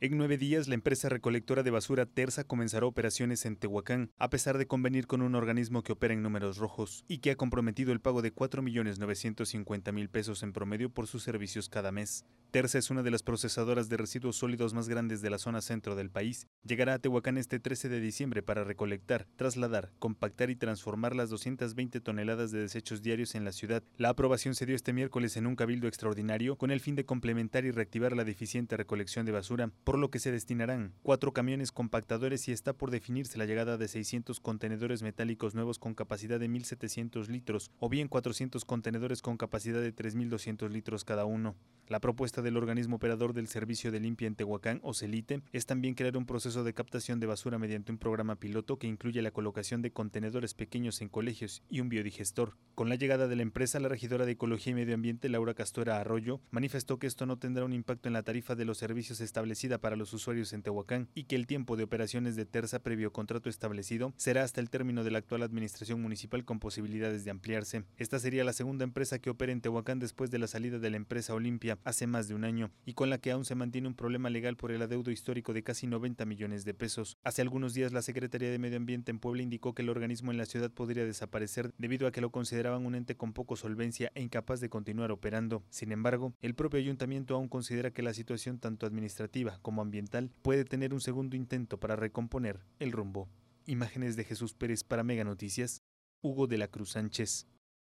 En nueve días, la empresa recolectora de basura Terza comenzará operaciones en Tehuacán, a pesar de convenir con un organismo que opera en números rojos y que ha comprometido el pago de 4.950.000 pesos en promedio por sus servicios cada mes. Terza es una de las procesadoras de residuos sólidos más grandes de la zona centro del país. Llegará a Tehuacán este 13 de diciembre para recolectar, trasladar, compactar y transformar las 220 toneladas de desechos diarios en la ciudad. La aprobación se dio este miércoles en un cabildo extraordinario con el fin de complementar y reactivar la deficiente recolección de basura por lo que se destinarán cuatro camiones compactadores y está por definirse la llegada de 600 contenedores metálicos nuevos con capacidad de 1.700 litros o bien 400 contenedores con capacidad de 3.200 litros cada uno. La propuesta del organismo operador del Servicio de Limpia en Tehuacán, o CELITE, es también crear un proceso de captación de basura mediante un programa piloto que incluye la colocación de contenedores pequeños en colegios y un biodigestor. Con la llegada de la empresa, la regidora de Ecología y Medio Ambiente, Laura Castora Arroyo, manifestó que esto no tendrá un impacto en la tarifa de los servicios establecida para los usuarios en Tehuacán y que el tiempo de operaciones de Terza previo contrato establecido será hasta el término de la actual administración municipal con posibilidades de ampliarse. Esta sería la segunda empresa que opera en Tehuacán después de la salida de la empresa Olimpia hace más de un año y con la que aún se mantiene un problema legal por el adeudo histórico de casi 90 millones de pesos. Hace algunos días la Secretaría de Medio Ambiente en Puebla indicó que el organismo en la ciudad podría desaparecer debido a que lo consideraban un ente con poco solvencia e incapaz de continuar operando. Sin embargo, el propio ayuntamiento aún considera que la situación tanto administrativa como ambiental puede tener un segundo intento para recomponer el rumbo. Imágenes de Jesús Pérez para Mega Noticias, Hugo de la Cruz Sánchez.